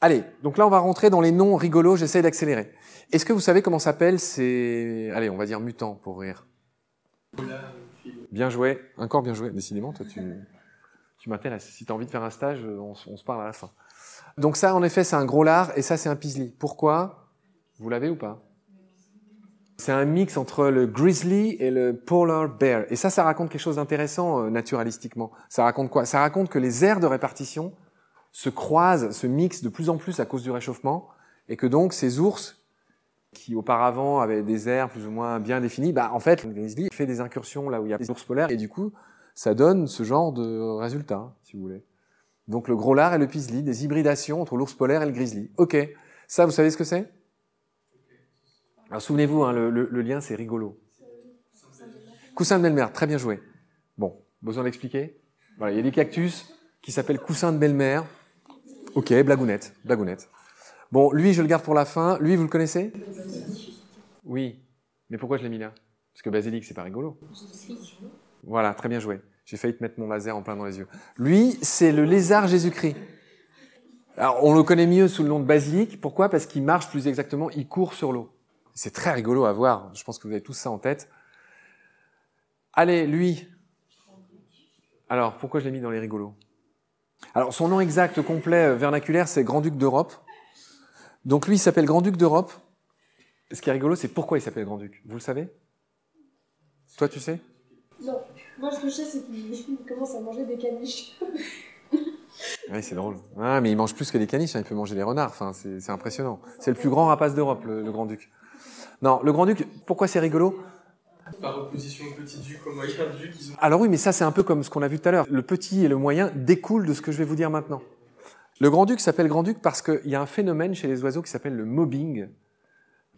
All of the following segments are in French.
Allez, donc là on va rentrer dans les noms rigolos, j'essaie d'accélérer. Est-ce que vous savez comment s'appellent ces... Allez, on va dire mutants pour rire? Bien joué, encore bien joué, décidément, toi tu, tu m'intéresses. Si tu as envie de faire un stage, on, on, se parle à la fin. Donc ça, en effet, c'est un gros lard et ça, c'est un pisli. Pourquoi? Vous l'avez ou pas? C'est un mix entre le grizzly et le polar bear. Et ça, ça raconte quelque chose d'intéressant euh, naturalistiquement. Ça raconte quoi? Ça raconte que les aires de répartition se croisent, se mixent de plus en plus à cause du réchauffement et que donc ces ours qui auparavant avaient des aires plus ou moins bien définies, bah en fait le grizzly fait des incursions là où il y a des ours polaires et du coup ça donne ce genre de résultat, si vous voulez. Donc le gros lard et le pisli, des hybridations entre l'ours polaire et le grizzly. Ok, ça vous savez ce que c'est? Alors souvenez-vous, hein, le, lien c'est rigolo. Coussin de belle-mère, très bien joué. Bon, besoin d'expliquer? Voilà, il y a des cactus qui s'appellent coussin de belle-mère. Ok, blagounette, blagounette. Bon, lui, je le garde pour la fin. Lui, vous le connaissez? Oui. Mais pourquoi je l'ai mis là? Parce que basilic, c'est pas rigolo. Voilà, très bien joué. J'ai failli te mettre mon laser en plein dans les yeux. Lui, c'est le lézard Jésus-Christ. Alors, on le connaît mieux sous le nom de basilic. Pourquoi? Parce qu'il marche plus exactement, il court sur l'eau. C'est très rigolo à voir. Je pense que vous avez tous ça en tête. Allez, lui. Alors, pourquoi je l'ai mis dans les rigolos? Alors, son nom exact complet euh, vernaculaire, c'est Grand-Duc d'Europe. Donc lui, il s'appelle Grand-Duc d'Europe. Ce qui est rigolo, c'est pourquoi il s'appelle Grand-Duc. Vous le savez? Toi, tu sais? Non. Moi, ce que je sais, c'est qu'il commence à manger des caniches. oui, c'est drôle. Ah, mais il mange plus que des caniches, hein. il peut manger des renards. Enfin, c'est impressionnant. C'est le plus grand rapace d'Europe, le, le Grand-Duc. Non, le Grand-Duc, pourquoi c'est rigolo? Par opposition petit au moyen. Alors oui, mais ça c'est un peu comme ce qu'on a vu tout à l'heure. Le petit et le moyen découlent de ce que je vais vous dire maintenant. Le grand-duc s'appelle grand-duc parce qu'il y a un phénomène chez les oiseaux qui s'appelle le mobbing,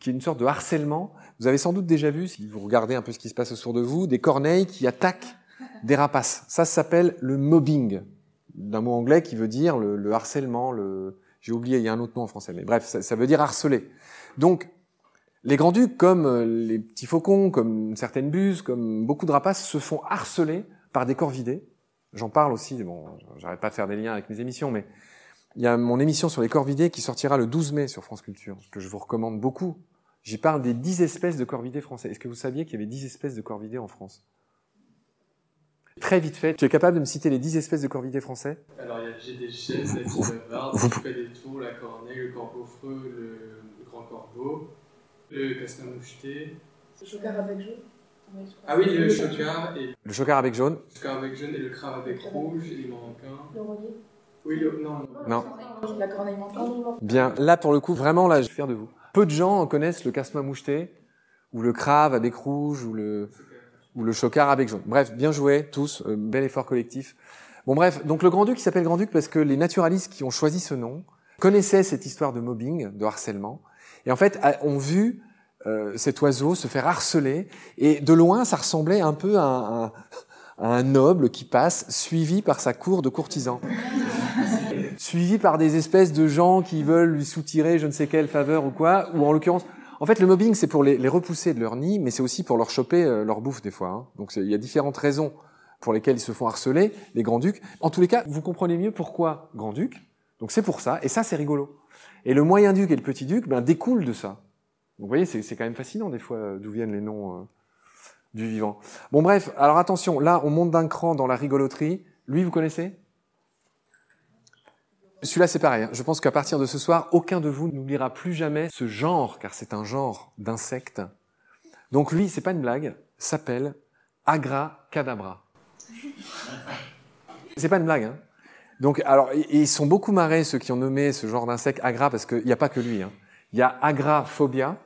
qui est une sorte de harcèlement. Vous avez sans doute déjà vu, si vous regardez un peu ce qui se passe autour de vous, des corneilles qui attaquent des rapaces. Ça, s'appelle le mobbing, d'un mot anglais qui veut dire le, le harcèlement, le... J'ai oublié, il y a un autre nom en français, mais bref, ça, ça veut dire harceler. Donc, les grands-ducs, comme euh, les petits faucons, comme certaines buses, comme beaucoup de rapaces, se font harceler par des corvidés. J'en parle aussi, bon, j'arrête pas de faire des liens avec mes émissions, mais il y a mon émission sur les corvidés qui sortira le 12 mai sur France Culture, que je vous recommande beaucoup. J'y parle des 10 espèces de corvidés français. Est-ce que vous saviez qu'il y avait 10 espèces de corvidés en France? Très vite fait, tu es capable de me citer les 10 espèces de corvidés français? Alors, il y a chaises, la petite bavarde, la corneille, le corbeau freux, le, le grand corbeau, le castor moucheté. Le chocard avec jaune. Ah oui, le chocard, et Le chocard avec jaune le chocard avec jaune et le crabe avec rouge, et il manque un. Le relier. Oui, le, non, non. Non. La corneille manquante. Bien, là pour le coup, vraiment là, je suis fier de vous. Peu de gens connaissent le casse-noix moucheté, ou le crave à bec rouge, ou le, ou le chocard à bec jaune. Bref, bien joué tous, euh, bel effort collectif. Bon bref, donc le Grand-Duc il s'appelle Grand-Duc parce que les naturalistes qui ont choisi ce nom connaissaient cette histoire de mobbing, de harcèlement, et en fait ont vu euh, cet oiseau se faire harceler, et de loin ça ressemblait un peu à un, à un noble qui passe, suivi par sa cour de courtisans suivi par des espèces de gens qui veulent lui soutirer je ne sais quelle faveur ou quoi, ou en l'occurrence, en fait, le mobbing, c'est pour les, repousser de leur nid, mais c'est aussi pour leur choper euh, leur bouffe des fois. hein. Donc il y a différentes raisons pour lesquelles ils se font harceler, les grands-ducs. En tous les cas, vous comprenez mieux pourquoi grand-duc. Donc c'est pour ça, et ça c'est rigolo. Et le moyen-duc et le petit-duc ben, découlent de ça. Vous voyez, c'est quand même fascinant des fois d'où viennent les noms euh, du vivant. Bon bref, alors attention, là on monte d'un cran dans la rigoloterie. Lui, vous connaissez? Celui-là, c'est pareil. hein. Je pense qu'à partir de ce soir, aucun de vous n'oubliera plus jamais ce genre, car c'est un genre d'insecte. Donc lui, c'est pas une blague, s'appelle Agra cadabra. C'est pas une blague. Hein. Donc, alors, ils sont beaucoup marrés ceux qui ont nommé ce genre d'insecte Agra, parce qu'il n'y a pas que lui. hein. Il y a Agraphobia.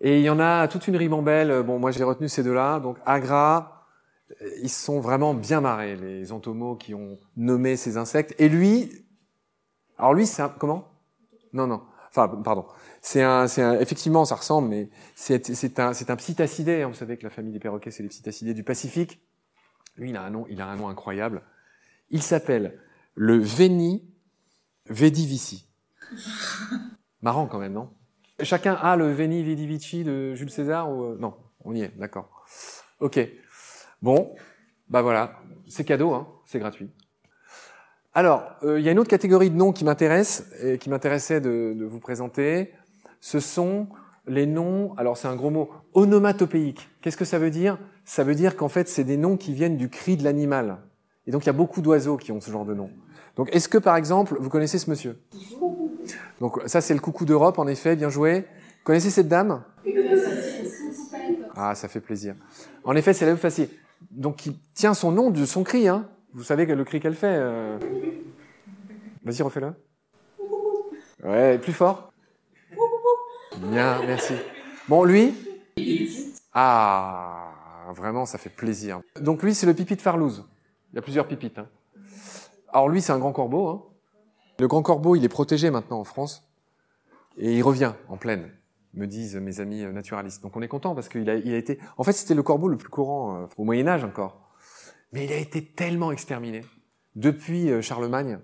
Et il y en a toute une ribambelle. Bon, moi j'ai retenu ces deux-là. Donc Agra, euh, ils sont vraiment bien marrés, les entomos qui ont nommé ces insectes. Et lui, alors lui, c'est un, comment? Non, non. Enfin, pardon. C'est un, un, effectivement, ça ressemble, mais c'est, c'est un, c'est un psittacidé. hein. Vous savez que la famille des perroquets, c'est les psittacidés du Pacifique. Lui, il a un nom, il a un nom incroyable. Il s'appelle le Veni Vedivici. Marrant quand même, non? Chacun a le Veni Vidi Vici de Jules César ou euh, non On y est, d'accord. Ok. Bon, bah voilà, c'est cadeau, hein, c'est gratuit. Alors, euh, il y a une autre catégorie de noms qui m'intéresse et qui m'intéressait de, de vous présenter. Ce sont les noms. Alors, c'est un gros mot onomatopéiques. Qu'est-ce que ça veut dire? Ça veut dire qu'en fait, c'est des noms qui viennent du cri de l'animal. Et donc, il y a beaucoup d'oiseaux qui ont ce genre de nom. Donc, est-ce que par exemple, vous connaissez ce monsieur? Donc, ça, c'est le coucou d'Europe, en effet, bien joué. Connaissez cette dame? Ah, ça fait plaisir. En effet, c'est la facile. Donc, qui tient son nom de son cri. Hein. Vous savez le cri qu'elle fait. euh. Vas-y, refais-le. Ouais, plus fort. Bien, merci. Bon, lui? Ah, vraiment, ça fait plaisir. Donc, lui, c'est le pipi de Farlouse. Il y a plusieurs pipites. hein. Alors, lui, c'est un grand corbeau. hein. Le grand corbeau, il est protégé maintenant en France. Et il revient en pleine me disent mes amis euh, naturalistes. Donc on est content parce qu'il a, été. En fait, c'était le corbeau le plus courant euh, au Moyen Âge encore, mais il a été tellement exterminé depuis euh, Charlemagne.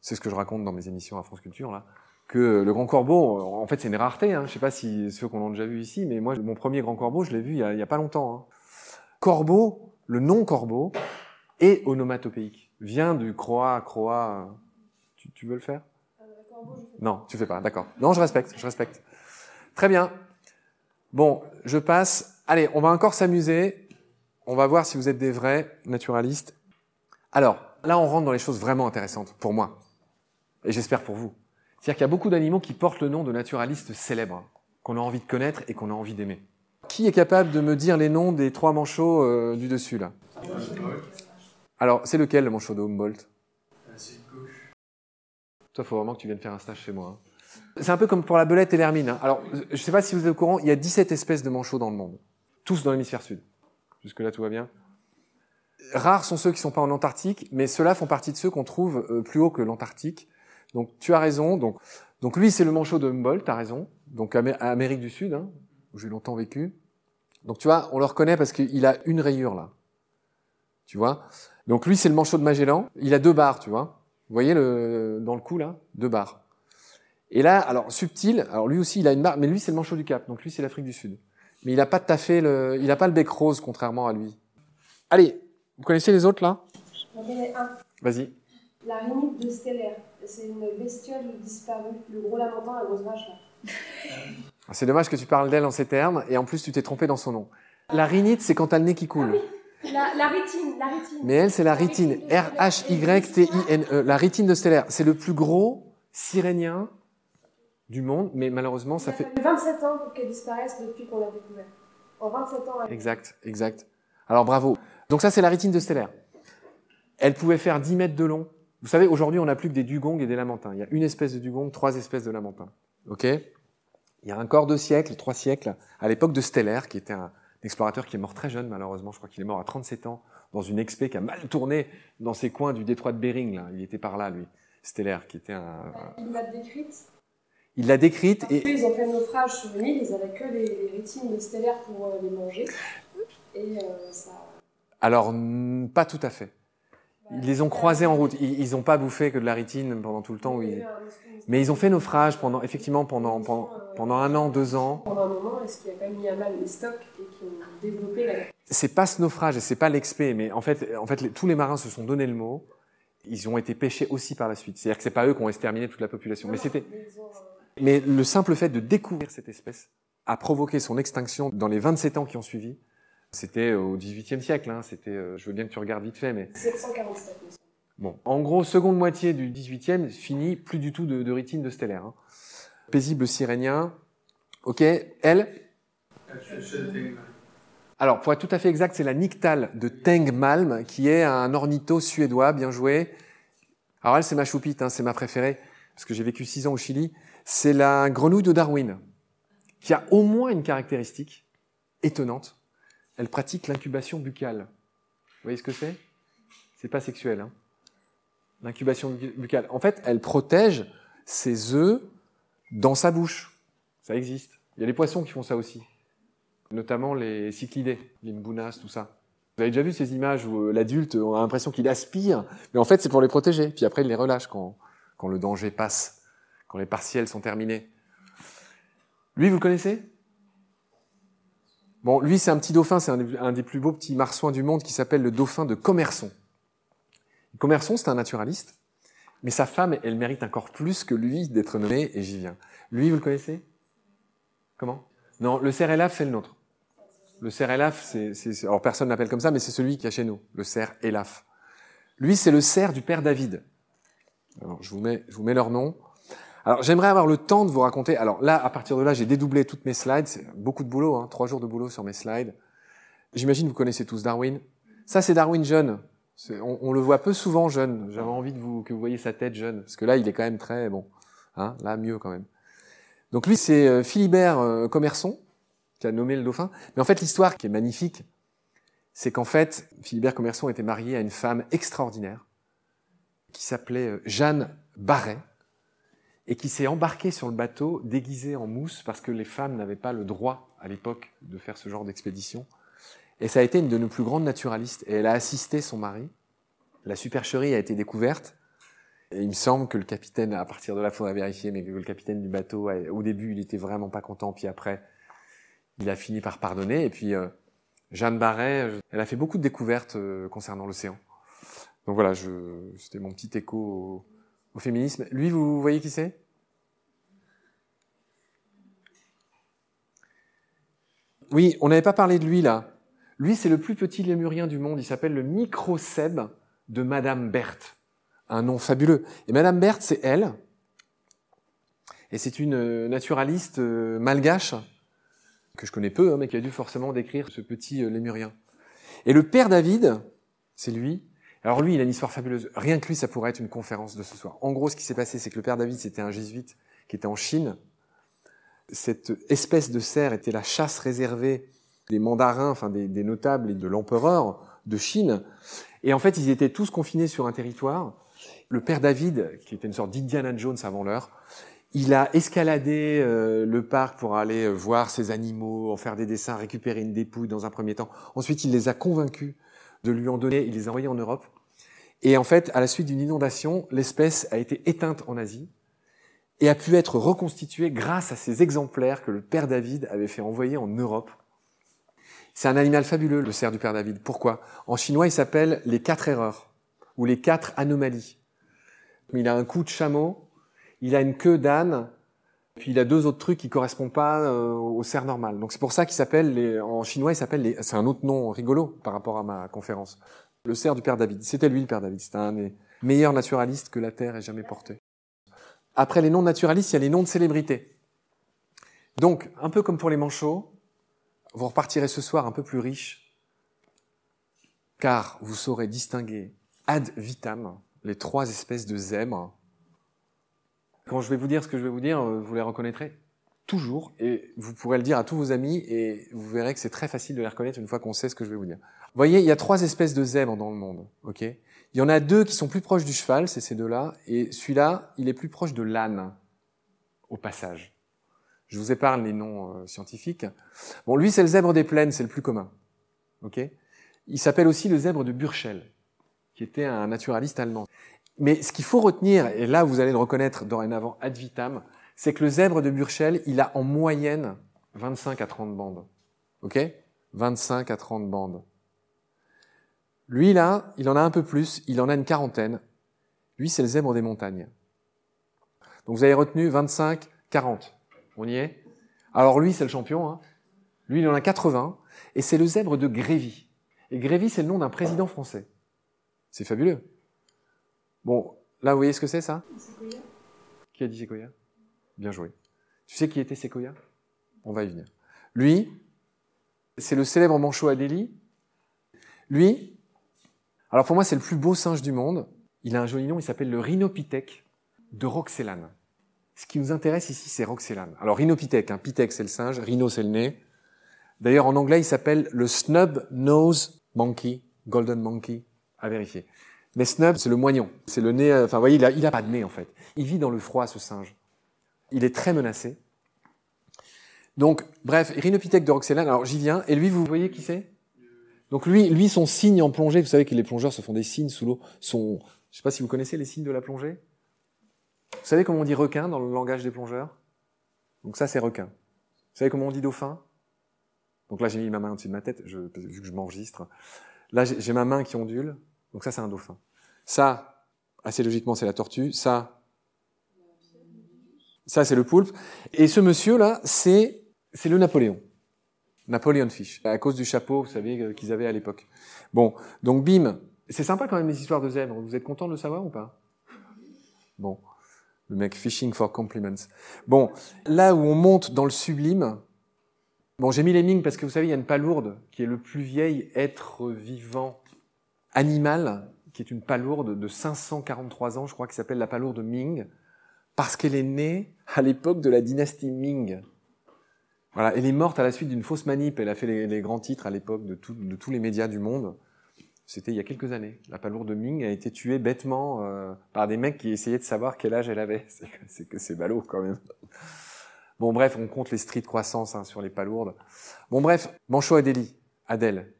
C'est ce que je raconte dans mes émissions à France Culture là, que le grand corbeau, en fait, c'est une rareté. Hein. Je sais pas si ceux qu'on a déjà vu ici, mais moi, mon premier grand corbeau, je l'ai vu il y, a, il y a pas longtemps. Hein. Corbeau, le nom corbeau est onomatopéique, vient du croa, croa. Tu, tu veux le faire? Non, tu fais pas. D'accord. Non, je respecte, je respecte. Très bien. Bon, je passe. Allez, on va encore s'amuser. On va voir si vous êtes des vrais naturalistes. Alors, là, on rentre dans les choses vraiment intéressantes pour moi. Et j'espère pour vous. C'est-à-dire qu'il y a beaucoup d'animaux qui portent le nom de naturalistes célèbres, qu'on a envie de connaître et qu'on a envie d'aimer. Qui est capable de me dire les noms des trois manchots euh, du dessus, là? Alors, c'est lequel, le manchot de Humboldt? Ah, c'est gauche. Toi, faut vraiment que tu viennes faire un stage chez moi. hein. C'est un peu comme pour la belette et l'hermine. hein. Alors, je ne sais pas si vous êtes au courant, il y a 17 espèces de manchots dans le monde. Tous dans l'hémisphère sud. Jusque-là, tout va bien? Rares sont ceux qui sont pas en Antarctique, mais ceux-là font partie de ceux qu'on trouve euh, plus haut que l'Antarctique. Donc, tu as raison. Donc, donc lui, c'est le manchot de Humboldt, tu as raison. Donc, Amérique du Sud, hein, où j'ai longtemps vécu. Donc, tu vois, on le reconnaît parce qu'il a une rayure, là. Tu vois Donc, lui, c'est le manchot de Magellan. Il a deux barres, tu vois. Vous voyez le, dans le cou, là Deux barres. Et là, alors subtil, alors lui aussi il a une barre, mais lui c'est le manchot du Cap, donc lui c'est l'Afrique du Sud. Mais il n'a pas fait le, il a pas le bec rose contrairement à lui. Allez, vous connaissez les autres là? J'en connais un. Vas-y. La rhinite de stellaire. C'est une bestiole disparue. Le gros lamentin, la grosse vache. Là. C'est dommage que tu parles d'elle en ces termes, et en plus tu t'es trompé dans son nom. La rhinite, c'est quand t'as le nez qui coule. La, la rétine, la rétine. Mais elle, c'est la rétine. R-H-Y-T-I-N-E. La rétine de stellaire. C'est le plus gros sirénien du monde, mais malheureusement, ça fait... Il a fallu 27 ans pour qu'elle disparaisse depuis qu'on l'a découvert. En 27 ans. elle- Exact, exact. Alors bravo. Donc ça, c'est la rétine de stellaire. Elle pouvait faire 10 mètres de long. Vous savez, aujourd'hui, on n'a plus que des dugongs et des lamantins. Il y a une espèce de dugong, trois espèces de lamantins. OK? Il y a un quart de siècle, trois siècles, à l'époque de Stellaire, qui était un explorateur qui est mort très jeune, malheureusement. Je crois qu'il est mort à 37 ans, dans une expé qui a mal tourné dans ces coins du détroit de Bering. Là. Il était par là, lui. Stellaire, qui était un... Il l'a décrite. Il l'a décrite Parce et... qu'ils ont fait un naufrage sur une île, ils avaient que les, les rétines de stellaire pour euh, les manger. Et euh, ça. Alors, pas tout à fait. Ils les ont croisés en route. Ils ils ont pas bouffé que de la rétine pendant tout le temps. où ils- Mais ils ont fait naufrage pendant, effectivement, pendant, pendant, pendant un an, deux ans. Pendant un moment, est-ce qu'il y a quand même mis à mal les stocks et qui ont développé la. C'est pas ce naufrage et c'est pas l'expé, mais en fait, en fait, tous les marins se sont donné le mot. Ils ont été pêchés aussi par la suite. C'est-à-dire que c'est pas eux qui ont exterminé toute la population. Mais c'était, euh, mais le simple fait de découvrir cette espèce a provoqué son extinction dans les 27 ans qui ont suivi. C'était au XVIIIe siècle. Hein. C'était, euh, je veux bien que tu regardes vite fait, mais 747, monsieur. Bon, en gros, seconde moitié du 18e, fini, plus du tout de, de de stellaire. hein. Paisible sirénien. Ok, elle? Alors, pour être tout à fait exact, c'est la Nyctale de Tengmalm, qui est un ornitho suédois, bien joué. Alors elle, c'est ma choupite, hein, c'est ma préférée, parce que j'ai vécu six ans au Chili. C'est la grenouille de Darwin, qui a au moins une caractéristique étonnante. Elle pratique l'incubation buccale. Vous voyez ce que c'est? C'est pas sexuel, hein L'incubation bu- buccale. En fait, elle protège ses œufs dans sa bouche. Ça existe. Il y a les poissons qui font ça aussi. Notamment les cyclidés, les mbounas, tout ça. Vous avez déjà vu ces images où euh, l'adulte a l'impression qu'il aspire, mais en fait c'est pour les protéger. Puis après il les relâche quand, quand le danger passe, quand les partiels sont terminés. Lui, vous le connaissez? Bon, lui c'est un petit dauphin, c'est un, des- plus beaux petits marsouins du monde qui s'appelle le dauphin de Commerson. Commerson, c'est un naturaliste, mais sa femme, elle mérite encore plus que lui d'être nommé, et j'y viens. Lui, vous le connaissez? Comment? Non, le cerf élaf, c'est le nôtre. Le cerf élaf, c'est, alors personne l'appelle comme ça, mais c'est celui qui a chez nous, le cerf élaf. Lui, c'est le cerf du père David. Alors, je vous mets, je vous mets leur nom. Alors, j'aimerais avoir le temps de vous raconter. Alors là, à partir de là, j'ai dédoublé toutes mes slides. Beaucoup de boulot, hein, trois jours de boulot sur mes slides. J'imagine vous connaissez tous Darwin. Ça, c'est Darwin jeune. On, le voit peu souvent jeune. J'avais envie que vous voyez sa tête jeune, parce que là, il est quand même très bon. Hein, là, mieux quand même. Donc lui, c'est euh, Philibert euh, Commerson qui a nommé le dauphin. Mais en fait, l'histoire qui est magnifique, c'est qu'en fait, Philibert Commerson était marié à une femme extraordinaire qui s'appelait euh, Jeanne Barret et qui s'est embarquée sur le bateau déguisée en mousse parce que les femmes n'avaient pas le droit à l'époque de faire ce genre d'expédition. Et ça a été une de nos plus grandes naturalistes. Et elle a assisté son mari. La supercherie a été découverte. Et il me semble que le capitaine, à partir de là, faudra vérifier, mais que le capitaine du bateau, au début, il était vraiment pas content, puis après, il a fini par pardonner. Et puis, euh, Jeanne Barret, euh, elle a fait beaucoup de découvertes euh, concernant l'océan. Donc voilà, c'était mon petit écho au féminisme. Lui, vous voyez qui c'est? Oui, on n'avait pas parlé de lui là. Lui, c'est le plus petit lémurien du monde. Il s'appelle le microcèbe de Madame Berthe. Un nom fabuleux. Et Madame Berthe, c'est elle. Et c'est une euh, naturaliste euh, malgache que je connais peu, hein, mais qui a dû forcément décrire ce petit euh, lémurien. Et le père David, c'est lui. Alors lui, il a une histoire fabuleuse. Rien que lui, ça pourrait être une conférence de ce soir. En gros, ce qui s'est passé, c'est que le père David, c'était un jésuite qui était en Chine. Cette espèce de cerf était la chasse réservée des mandarins, enfin des, notables et de l'empereur de Chine. Et en fait, ils étaient tous confinés sur un territoire. Le père David, qui était une sorte d'Indiana Jones avant l'heure, il a escaladé euh, le parc pour aller voir ces animaux, en faire des dessins, récupérer une dépouille dans un premier temps. Ensuite, il les a convaincus de lui en donner, il les a envoyés en Europe. Et en fait, à la suite d'une inondation, l'espèce a été éteinte en Asie et a pu être reconstituée grâce à ces exemplaires que le père David avait fait envoyer en Europe. C'est un animal fabuleux, le cerf du père David. Pourquoi? En chinois, il s'appelle les quatre erreurs ou les quatre anomalies. Il a un cou de chameau, il a une queue d'âne, Puis il a deux autres trucs qui correspondent pas euh, au cerf normal. Donc c'est pour ça qu'il s'appelle, les, en chinois, il s'appelle, les, c'est un autre nom rigolo par rapport à ma conférence. Le cerf du père David. C'était lui le père David. C'était un des meilleurs naturalistes que la Terre ait jamais porté. Après les noms naturalistes, il y a les noms de célébrités. Donc, un peu comme pour les manchots, vous repartirez ce soir un peu plus riche, car vous saurez distinguer ad vitam les trois espèces de zèbres. Quand je vais vous dire ce que je vais vous dire, vous les reconnaîtrez toujours, et vous pourrez le dire à tous vos amis, et vous verrez que c'est très facile de les reconnaître une fois qu'on sait ce que je vais vous dire. Vous voyez, il y a trois espèces de zèbres dans le monde, ok? Il y en a deux qui sont plus proches du cheval, c'est ces deux-là, et celui-là, il est plus proche de l'âne, au passage. Je vous épargne les noms euh, scientifiques. Bon, lui, c'est le zèbre des plaines, c'est le plus commun. Ok? Il s'appelle aussi le zèbre de Burchell, qui était un naturaliste allemand. Mais ce qu'il faut retenir, et là vous allez le reconnaître dorénavant ad vitam, c'est que le zèbre de Burchell, il a en moyenne 25 à 30 bandes. Ok? 25 à 30 bandes. Lui, là, il en a un peu plus, il en a une quarantaine. Lui, c'est le zèbre des montagnes. Donc vous avez retenu 25, 40. On y est? Alors lui, c'est le champion. Hein. Lui, il en a 80. Et c'est le zèbre de Grévy. Et Grévy, c'est le nom d'un président français. C'est fabuleux. Bon, là, vous voyez ce que c'est, ça? Qui a dit Sequoia Bien joué. Tu sais qui était Sequoia On va y venir. Lui, c'est le célèbre manchot Adélie. Lui, alors pour moi, c'est le plus beau singe du monde. Il a un joli nom, il s'appelle le Rhinopithèque de Roxelane. Ce qui nous intéresse ici, c'est Roxelane. Alors Rhinopithèque, hein, Pithèque c'est le singe, Rhino c'est le nez. D'ailleurs en anglais, il s'appelle le Snub Nose Monkey, Golden Monkey, à vérifier. Mais snub, c'est le moignon, c'est le nez. Enfin, vous voyez, il a, il a pas de nez en fait. Il vit dans le froid, ce singe. Il est très menacé. Donc, bref, Rhinopithèque de Roxelane. Alors j'y viens. Et lui, vous voyez qui c'est? Donc lui, lui, son signe en plongée. Vous savez que les plongeurs se font des signes sous l'eau. Son, je sais pas si vous connaissez les signes de la plongée. Vous savez comment on dit requin dans le langage des plongeurs? Donc ça, c'est requin. Vous savez comment on dit dauphin? Donc là, j'ai mis ma main au-dessus de ma tête, vu que je m'enregistre. Là, j'ai ma main qui ondule. Donc ça, c'est un dauphin. Ça, assez logiquement, c'est la tortue. Ça, ça, c'est le poulpe. Et ce monsieur-là, c'est, c'est le Napoléon. Napoleon Fish. À cause du chapeau, vous savez, euh, qu'ils avaient à l'époque. Bon. Donc, bim. C'est sympa quand même les histoires de zèbres. Vous êtes content de le savoir ou pas? Bon. Le mec fishing for compliments. Bon. Là où on monte dans le sublime, Bon, j'ai mis les ming parce que vous savez, il y a une palourde qui est le plus vieil être vivant animal, qui est une palourde de 543 ans, je crois, qui s'appelle la palourde Ming, parce qu'elle est née à l'époque de la dynastie Ming. Voilà, elle est morte à la suite d'une fausse manip. Elle a fait les, grands titres à l'époque de, tous les médias du monde. C'était il y a quelques années. La palourde Ming a été tuée bêtement euh, par des mecs qui essayaient de savoir quel âge elle avait. C'est que c'est ballot quand même. Bon bref, on compte les streets de croissance hein, sur les palourdes. Bon bref, Manchot Adélie, Adèle.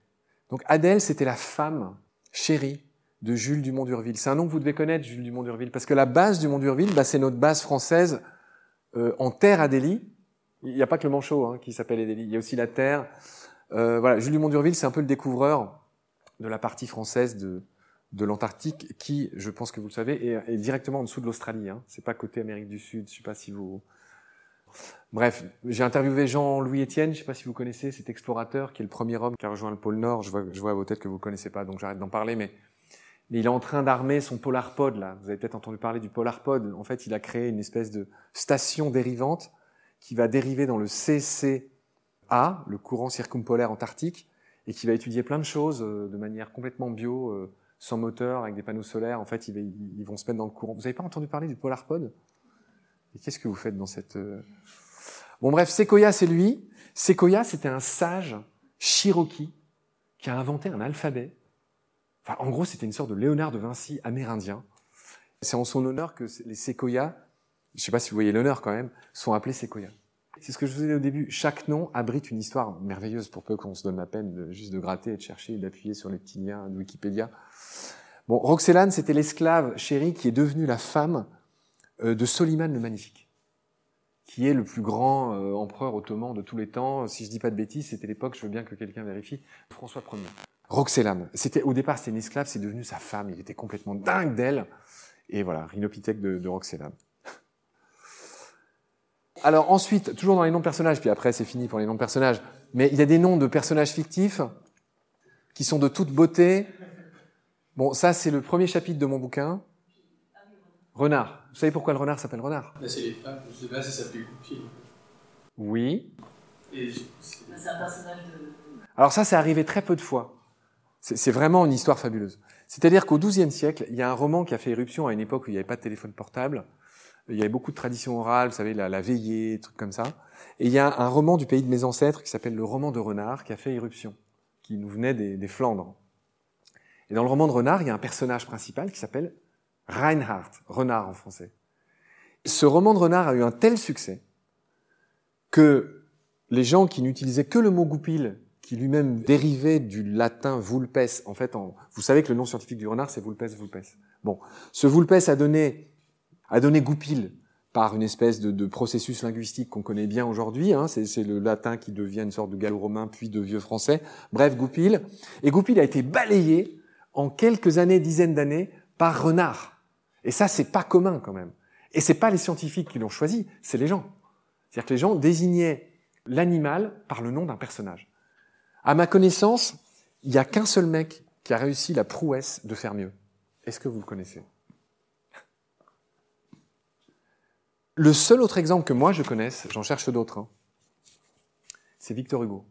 Donc Adèle, c'était la femme chérie de Jules Dumont d'Urville. C'est un nom que vous devez connaître, Jules Dumont d'Urville, parce que la base du Mont d'Urville, bah, c'est notre base française euh, en terre Adélie. Il n'y a pas que le Manchot hein, qui s'appelle Adélie, il y a aussi la terre. Euh, voilà, Jules Dumont d'Urville, c'est un peu le découvreur de la partie française de, de l'Antarctique, qui, je pense que vous le savez, est, directement en dessous de l'Australie. Hein. C'est pas côté Amérique du Sud. Je sais pas si vous Bref, j'ai interviewé Jean-Louis Etienne, je ne sais pas si vous connaissez cet explorateur qui est le premier homme qui a rejoint le pôle Nord. Je vois, je vois à vos têtes que vous ne connaissez pas, donc j'arrête d'en parler, mais, il est en train d'armer son Polarpod, là. Vous avez peut-être entendu parler du Polarpod. En fait, il a créé une espèce de station dérivante qui va dériver dans le CCA, le courant circumpolaire antarctique, et qui va étudier plein de choses euh, de manière complètement bio, euh, sans moteur, avec des panneaux solaires. En fait, ils, vont se mettre dans le courant. Vous n'avez pas entendu parler du Polarpod et qu'est-ce que vous faites dans cette... euh, Bon bref, Sequoia, c'est lui. Sequoia, c'était un sage Cherokee qui a inventé un alphabet. Enfin, en gros, c'était une sorte de Léonard de Vinci amérindien. C'est en son honneur que les Sequoia, je ne sais pas si vous voyez l'honneur quand même, sont appelés Sequoia. C'est ce que je vous ai dit au début. Chaque nom abrite une histoire merveilleuse pour peu qu'on se donne la peine de, juste de gratter et de chercher et d'appuyer sur les petits liens de Wikipédia. Bon, Roxelane, c'était l'esclave chérie qui est devenue la femme euh, de Soliman le Magnifique, qui est le plus grand euh, empereur ottoman de tous les temps. Si je dis pas de bêtises, c'était l'époque, je veux bien que quelqu'un vérifie, François Ier. Roxelane, c'était au départ c'était une esclave, c'est devenu sa femme. Il était complètement dingue d'elle. Et voilà, rhinopithèque de, de Roxelane. Alors ensuite, toujours dans les noms de personnages, puis après c'est fini pour les noms de personnages, mais il y a des noms de personnages fictifs qui sont de toute beauté. Bon, ça c'est le premier chapitre de mon bouquin. Renard. Vous savez pourquoi le renard s'appelle renard? Là, c'est les femmes. Je sais pas si ça s'appelait Goupil. Oui. Et je- c'est- un personnage de. Alors ça, c'est arrivé très peu de fois. C'est c'est vraiment une histoire fabuleuse. C'est-à-dire qu'au XIIe siècle, il y a un roman qui a fait éruption à une époque où il n'y avait pas de téléphone portable. Il y avait beaucoup de traditions orales, vous savez, la, veillée, des trucs comme ça. Et il y a un roman du pays de mes ancêtres qui s'appelle le roman de Renard, qui a fait éruption, qui nous venait des, Flandres. Et dans le roman de Renard, il y a un personnage principal qui s'appelle Reinhardt, Renard en français. Ce roman de Renard a eu un tel succès que les gens qui n'utilisaient que le mot goupil, qui lui-même dérivait du latin vulpes, en fait, vous savez que le nom scientifique du renard, c'est vulpes vulpes. Bon, ce vulpes a donné, a donné goupil par une espèce de, processus linguistique qu'on connaît bien aujourd'hui. Hein, c'est c'est le latin qui devient une sorte de gallo-romain, puis de vieux français. Bref, goupil. Et goupil a été balayé en quelques années, dizaines d'années, par renard. Et ça, c'est pas commun quand même. Et c'est pas les scientifiques qui l'ont choisi, c'est les gens. C'est-à-dire que les gens désignaient l'animal par le nom d'un personnage. À ma connaissance, il n'y a qu'un seul mec qui a réussi la prouesse de faire mieux. Est-ce que vous le connaissez? Le seul autre exemple que moi je connaisse, j'en cherche d'autres, hein, c'est Victor Hugo.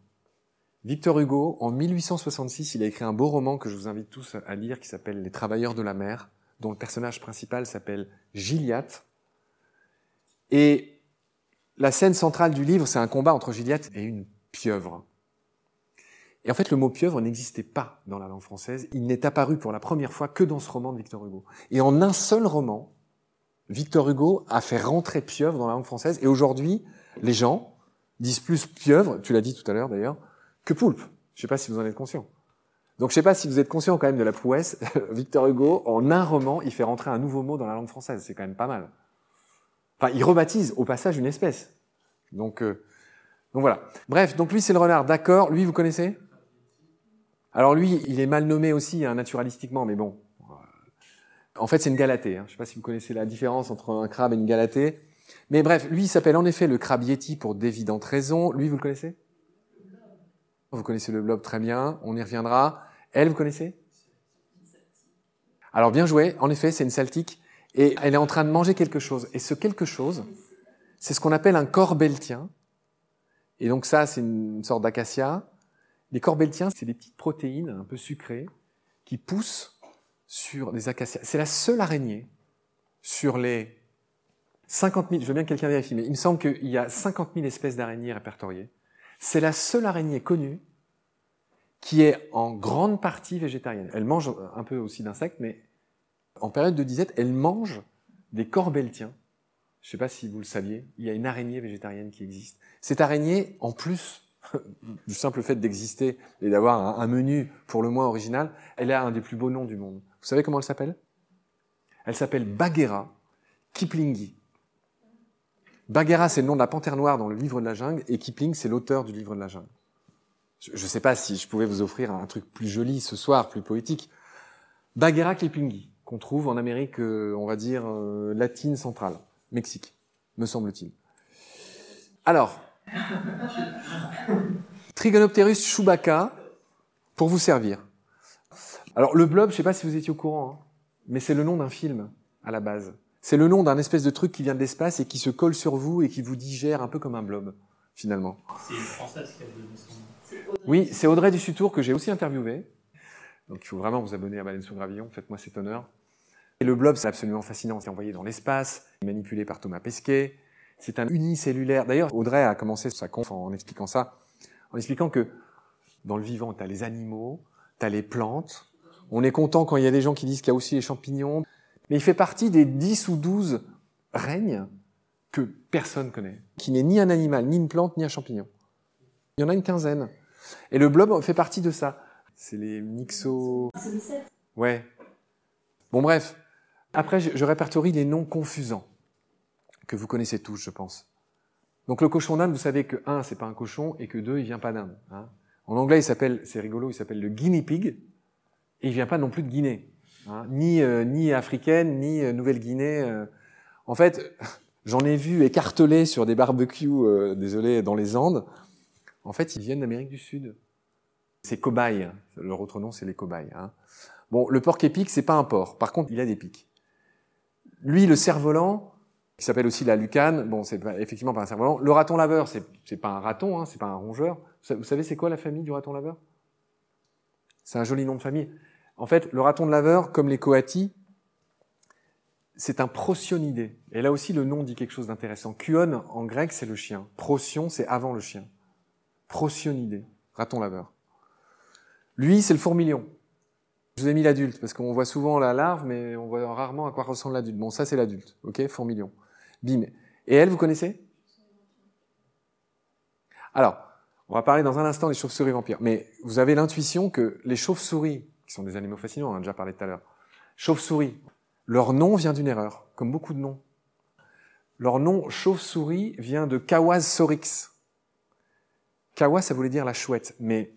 Victor Hugo, en 1866, il a écrit un beau roman que je vous invite tous à lire qui s'appelle Les Travailleurs de la mer, dont le personnage principal s'appelle Gilliatt. Et la scène centrale du livre, c'est un combat entre Gilliatt et une pieuvre. Et en fait, le mot pieuvre n'existait pas dans la langue française. Il n'est apparu pour la première fois que dans ce roman de Victor Hugo. Et en un seul roman, Victor Hugo a fait rentrer pieuvre dans la langue française. Et aujourd'hui, les gens disent plus pieuvre, tu l'as dit tout à l'heure d'ailleurs, que poulpe. Je sais pas si vous en êtes conscient. Donc je ne sais pas si vous êtes conscient quand même de la prouesse. Victor Hugo, en un roman, il fait rentrer un nouveau mot dans la langue française. C'est quand même pas mal. Enfin, il rebaptise au passage une espèce. Donc, euh, donc voilà. Bref, donc lui c'est le renard, d'accord. Lui, vous connaissez? Alors lui, il est mal nommé aussi hein, naturalistiquement, mais bon. En fait, c'est une galatée. Hein. Je ne sais pas si vous connaissez la différence entre un crabe et une galatée. Mais bref, lui, il s'appelle en effet le crabe yeti pour d'évidentes raisons. Lui, vous le connaissez? Vous connaissez le blob très bien, on y reviendra. Elle, vous connaissez? Alors bien joué, en effet, c'est une saltique. Et elle est en train de manger quelque chose. Et ce quelque chose, c'est ce qu'on appelle un corbeltien. Et donc ça, c'est une sorte d'acacia. Les corbeltiens, c'est des petites protéines un peu sucrées qui poussent sur des acacias. C'est la seule araignée sur les 50 000, je veux bien que quelqu'un vérifie, mais il me semble qu'il y a 50 000 espèces d'araignées répertoriées. C'est la seule araignée connue qui est en grande partie végétarienne. Elle mange un peu aussi d'insectes, mais en période de disette, elle mange des corbeltiens. Je ne sais pas si vous le saviez, il y a une araignée végétarienne qui existe. Cette araignée, en plus du simple fait d'exister et d'avoir un, menu pour le moins original, elle a un des plus beaux noms du monde. Vous savez comment elle s'appelle? Elle s'appelle Bagheera Kiplingi. Bagheera, c'est le nom de la panthère noire dans le livre de la jungle, et Kipling, c'est l'auteur du livre de la jungle. Je ne sais pas si je pouvais vous offrir un truc plus joli ce soir, plus poétique. Bagheera Kiplingi, qu'on trouve en Amérique, euh, on va dire, euh, latine centrale, Mexique, me semble-t-il. Alors, Trigonopterus chewbacca, pour vous servir. Alors, le blob, je ne sais pas si vous étiez au courant, hein, mais c'est le nom d'un film, à la base. C'est le nom d'un espèce de truc qui vient de l'espace et qui se colle sur vous et qui vous digère un peu comme un blob, finalement. C'est une Française qui a donné son nom. C'est Audrey. Oui, c'est Audrey Dussutour que j'ai aussi interviewé. Donc il faut vraiment vous abonner à Baleine sous Gravillon, faites-moi cet honneur. Et le blob, c'est absolument fascinant. C'est envoyé dans l'espace, manipulé par Thomas Pesquet. C'est un unicellulaire. D'ailleurs, Audrey a commencé sa conf en expliquant ça, en expliquant que dans le vivant, tu as les animaux, tu as les plantes. On est content quand il y a des gens qui disent qu'il y a aussi les champignons. Mais il fait partie des 10 ou 12 règnes que personne connaît, qui n'est ni un animal, ni une plante, ni un champignon. Il y en a une quinzaine. Et le blob fait partie de ça. C'est les mixo... C'est le 7. Ouais. Bon, bref. Après, je, je répertorie les noms confusants, que vous connaissez tous, je pense. Donc, le cochon d'Inde, vous savez que, un, c'est pas un cochon, et que deux, il vient pas d'Inde. hein. En anglais, il s'appelle, c'est rigolo, il s'appelle le guinea pig, et il vient pas non plus de Guinée. hein. Ni, euh, ni africaine, ni euh, Nouvelle-Guinée. euh. En fait, J'en ai vu écartelés sur des barbecues, euh, désolé, dans les Andes. En fait, ils viennent d'Amérique du Sud. C'est cobayes. Leur autre nom, c'est les cobayes. Hein. Bon, le porc épic, c'est pas un porc. Par contre, il a des pics. Lui, le cerf-volant, qui s'appelle aussi la lucane, bon, c'est effectivement pas un cerf-volant. Le raton laveur, c'est c'est pas un raton, hein, c'est pas un rongeur. Vous savez, c'est quoi la famille du raton laveur? C'est un joli nom de famille. En fait, le raton de laveur, comme les coatis, c'est un prosionidé. Et là aussi, le nom dit quelque chose d'intéressant. Kuon, en grec, c'est le chien. Procyon, c'est avant le chien. Prosionidé, raton laveur. Lui, c'est le fourmilion. Je vous ai mis l'adulte, parce qu'on voit souvent la larve, mais on voit rarement à quoi ressemble l'adulte. Bon, ça, c'est l'adulte, ok Fourmilion. Bim. Et elle, vous connaissez? Alors, on va parler dans un instant des chauves-souris vampires. Mais vous avez l'intuition que les chauves-souris, qui sont des animaux fascinants, on en a déjà parlé tout à l'heure, chauves-souris, leur nom vient d'une erreur, comme beaucoup de noms. Leur nom chauve-souris vient de Kawaz sorix. Kawa, ça voulait dire la chouette, mais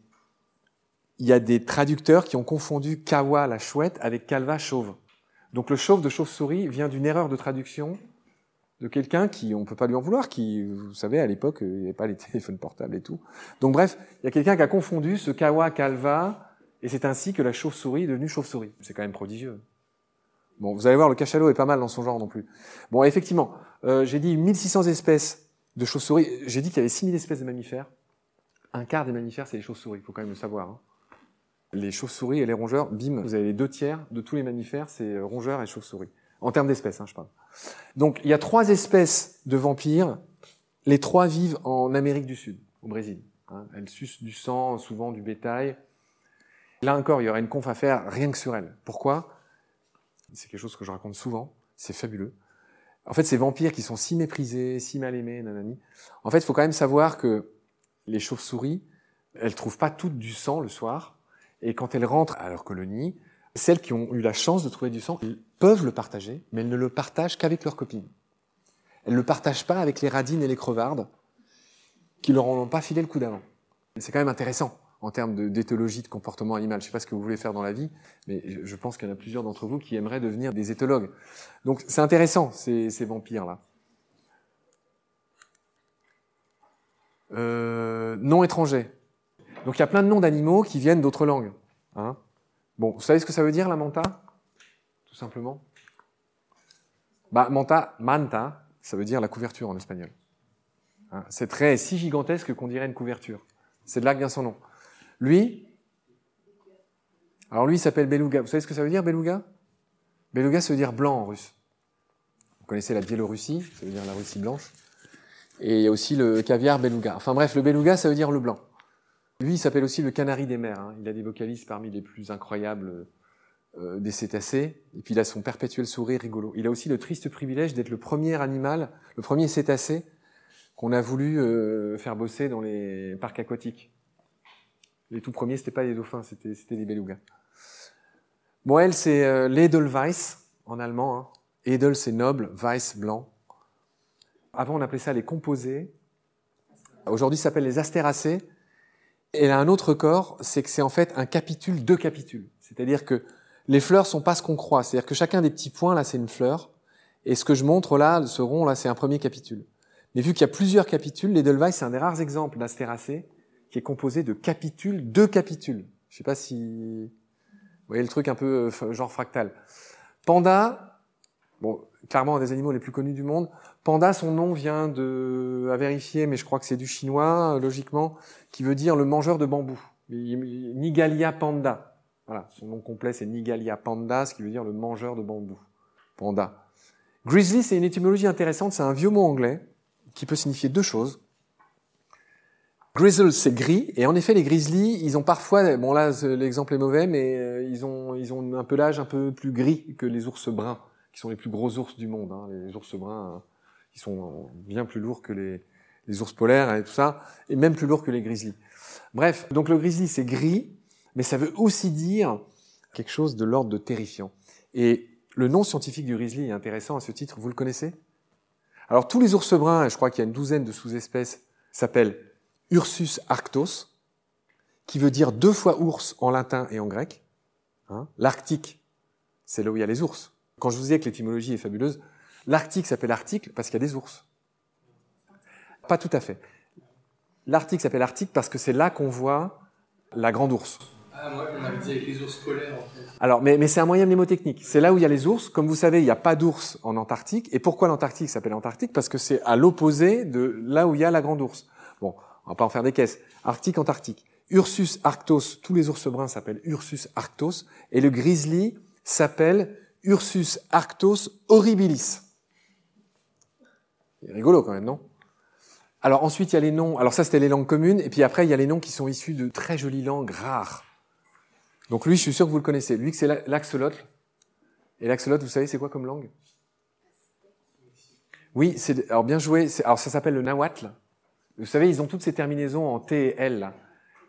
il y a des traducteurs qui ont confondu Kawa, la chouette, avec Calva, chauve. Donc le chauve de chauve-souris vient d'une erreur de traduction de quelqu'un qui, on peut pas lui en vouloir, qui, vous savez, à l'époque, il n'y avait pas les téléphones portables et tout. Donc bref, il y a quelqu'un qui a confondu ce Kawa, Calva, et c'est ainsi que la chauve-souris est devenue chauve-souris. C'est quand même prodigieux. Bon, vous allez voir, le cachalot est pas mal dans son genre non plus. Bon, effectivement, euh, j'ai dit 1600 espèces de chauves-souris. J'ai dit qu'il y avait 6000 espèces de mammifères. Un quart des mammifères, c'est les chauves-souris, il faut quand même le savoir. hein. Les chauves-souris et les rongeurs, bim, vous avez les deux tiers de tous les mammifères, c'est euh, rongeurs et chauves-souris. En termes d'espèces, hein, je parle. Donc, il y a trois espèces de vampires. Les trois vivent en Amérique du Sud, au Brésil. hein. Elles sucent du sang, souvent du bétail. Là encore, il y aurait une conf à faire rien que sur elles. Pourquoi? C'est quelque chose que je raconte souvent. C'est fabuleux. En fait, ces vampires qui sont si méprisés, si mal aimés, nanani. En fait, il faut quand même savoir que les chauves-souris, elles trouvent pas toutes du sang le soir. Et quand elles rentrent à leur colonie, celles qui ont eu la chance de trouver du sang, elles peuvent le partager, mais elles ne le partagent qu'avec leurs copines. Elles ne le partagent pas avec les radines et les crevardes, qui leur en ont pas filé le coup d'avant. C'est quand même intéressant en termes d'éthologie de comportement animal. Je sais pas ce que vous voulez faire dans la vie, mais je pense qu'il y en a plusieurs d'entre vous qui aimeraient devenir des éthologues. Donc c'est intéressant, ces, ces vampires-là. Euh, nom étranger. Donc il y a plein de noms d'animaux qui viennent d'autres langues. Hein bon, vous savez ce que ça veut dire la manta? Tout simplement? Bah, manta, manta, ça veut dire la couverture en espagnol. Hein, c'est très si gigantesque qu'on dirait une couverture. C'est de là que vient son nom. Lui, alors lui il s'appelle Beluga. Vous savez ce que ça veut dire Beluga? Beluga, ça veut dire blanc en russe. Vous connaissez la Biélorussie, ça veut dire la Russie blanche. Et il y a aussi le caviar beluga. Enfin bref, le beluga, ça veut dire le blanc. Lui, il s'appelle aussi le canari des mers. hein. Il a des vocalises parmi les plus incroyables euh, des cétacés. Et puis il a son perpétuel sourire rigolo. Il a aussi le triste privilège d'être le premier animal, le premier cétacé qu'on a voulu euh, faire bosser dans les parcs aquatiques. Les tout premiers, c'était pas des dauphins, c'était des belugas. Bon, elle, c'est euh, l'Edelweiss en allemand. Hein. Edel, c'est noble, Weiss, blanc. Avant, on appelait ça les composés. Aujourd'hui, ça s'appelle les astéracées. Et elle a un autre corps, c'est que c'est en fait un capitule de capitules. C'est-à-dire que les fleurs sont pas ce qu'on croit. C'est-à-dire que chacun des petits points, là, c'est une fleur. Et ce que je montre là, ce rond, là, c'est un premier capitule. Mais vu qu'il y a plusieurs capitules, l'Edelweiss, c'est un des rares exemples d'astéracées qui est composé de capitules, deux capitules. Je sais pas si... Vous voyez le truc un peu euh, genre fractal. Panda, bon, clairement un des animaux les plus connus du monde. Panda, son nom vient de, à vérifier, mais je crois que c'est du chinois, euh, logiquement, qui veut dire le mangeur de bambou. Nigalia panda. Voilà, son nom complet c'est Nigalia panda, ce qui veut dire le mangeur de bambou. Panda. Grizzly, c'est une étymologie intéressante, c'est un vieux mot anglais qui peut signifier deux choses. Grizzle, c'est gris, et en effet, les grizzlies, ils ont parfois, bon là, l'exemple est mauvais, mais euh, ils ont, ils ont un pelage un peu plus gris que les ours bruns, qui sont les plus gros ours du monde. hein. Les ours bruns, hein, ils sont bien plus lourds que les, les ours polaires et tout ça, et même plus lourds que les grizzlies. Bref, donc le grizzly, c'est gris, mais ça veut aussi dire quelque chose de l'ordre de terrifiant. Et le nom scientifique du grizzly est intéressant à ce titre, vous le connaissez? Alors tous les ours bruns, et je crois qu'il y a une douzaine de sous-espèces, s'appellent Ursus arctos, qui veut dire deux fois ours en latin et en grec. Hein L'Arctique, c'est là où il y a les ours. Quand je vous disais que l'étymologie est fabuleuse, L'Arctique s'appelle Arctique parce qu'il y a des ours. Pas tout à fait. L'Arctique s'appelle Arctique parce que c'est là qu'on voit la grande ours. Ah, moi, on avait dit avec les ours polaires, en fait. Alors, mais, mais c'est un moyen mnémotechnique. C'est là où il y a les ours. Comme vous savez, il n'y a pas d'ours en Antarctique. Et pourquoi l'Antarctique s'appelle Antarctique? Parce que c'est à l'opposé de là où il y a la grande ours. Bon, on va pas en faire des caisses. Arctique, Antarctique. Ursus arctos, tous les ours bruns s'appellent Ursus arctos. Et le grizzly s'appelle Ursus arctos horribilis. C'est rigolo quand même, non? Alors ensuite, il y a les noms. Alors ça, c'était les langues communes. Et puis après, il y a les noms qui sont issus de très jolies langues rares. Donc lui, je suis sûr que vous le connaissez. Lui, c'est la- l'axolotl. Et l'axolotl, vous savez, c'est quoi comme langue? Oui, c'est alors bien joué. Alors ça s'appelle le nahuatl. Vous savez, ils ont toutes ces terminaisons en T et L.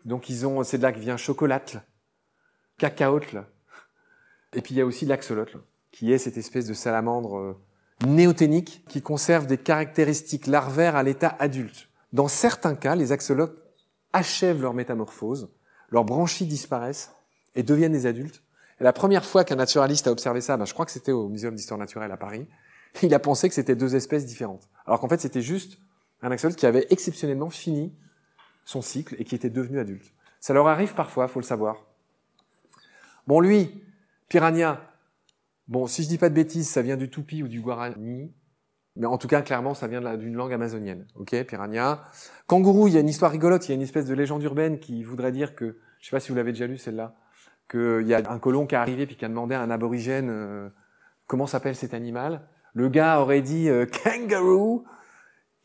Donc ils ont, c'est de là que vient chocolatl, cacaotl. Et puis il y a aussi l'axolotl, qui est cette espèce de salamandre euh, néoténique qui conserve des caractéristiques larvaires à l'état adulte. Dans certains cas, les axolotls achèvent leur métamorphose, leurs branchies disparaissent et deviennent des adultes. Et la première fois qu'un naturaliste a observé ça, ben, je crois que c'était au Muséum d'histoire naturelle à Paris, il a pensé que c'était deux espèces différentes. Alors qu'en fait, c'était juste un axolotl qui avait exceptionnellement fini son cycle et qui était devenu adulte. Ça leur arrive parfois, faut le savoir. Bon, lui, piranha, bon, si je dis pas de bêtises, ça vient du tupi ou du guarani, mais en tout cas, clairement, ça vient d'une langue amazonienne. Ok, piranha. Kangourou, il y a une histoire rigolote, il y a une espèce de légende urbaine qui voudrait dire que, je sais pas si vous l'avez déjà lu celle-là, qu'il y a un colon qui est arrivé puis qui a demandé à un aborigène euh, comment s'appelle cet animal? Le gars aurait dit euh, kangaroo.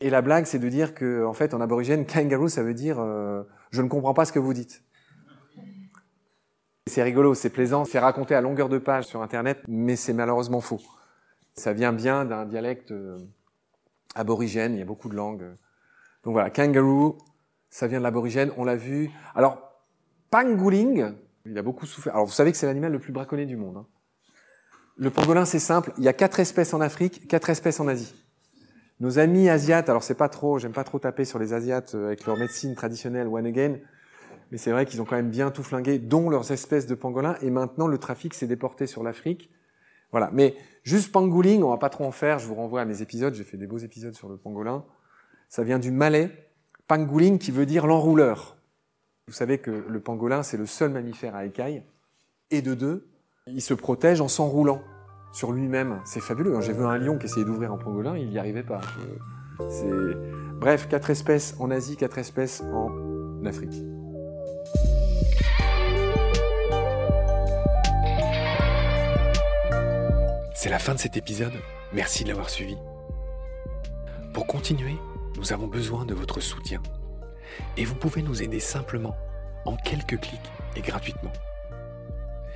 Et la blague, c'est de dire que, en fait, en aborigène, kangaroo, ça veut dire euh, je ne comprends pas ce que vous dites. C'est rigolo, c'est plaisant, c'est raconté à longueur de page sur Internet, mais c'est malheureusement faux. Ça vient bien d'un dialecte euh, aborigène, il y a beaucoup de langues. Donc voilà, kangaroo, ça vient de l'aborigène, on l'a vu. Alors, pangolin, il a beaucoup souffert. Alors vous savez que c'est l'animal le plus braconné du monde. hein. Le pangolin, c'est simple, il y a quatre espèces en Afrique, quatre espèces en Asie. Nos amis asiates, alors c'est pas trop, j'aime pas trop taper sur les asiates euh, avec leur médecine traditionnelle one again, mais c'est vrai qu'ils ont quand même bien tout flingué, dont leurs espèces de pangolins, et maintenant le trafic s'est déporté sur l'Afrique. Voilà, mais juste pangolin, on va pas trop en faire, je vous renvoie à mes épisodes, j'ai fait des beaux épisodes sur le pangolin. Ça vient du malais, pangolin qui veut dire l'enrouleur. Vous savez que le pangolin, c'est le seul mammifère à écailles, et de deux, il se protège en s'enroulant sur lui-même. C'est fabuleux. hein. J'ai vu un lion qui essayait d'ouvrir un pangolin, il n'y arrivait pas. Bref, quatre espèces en Asie, quatre espèces en Afrique. C'est la fin de cet épisode. Merci de l'avoir suivi. Pour continuer, nous avons besoin de votre soutien. Et vous pouvez nous aider simplement, en quelques clics et gratuitement.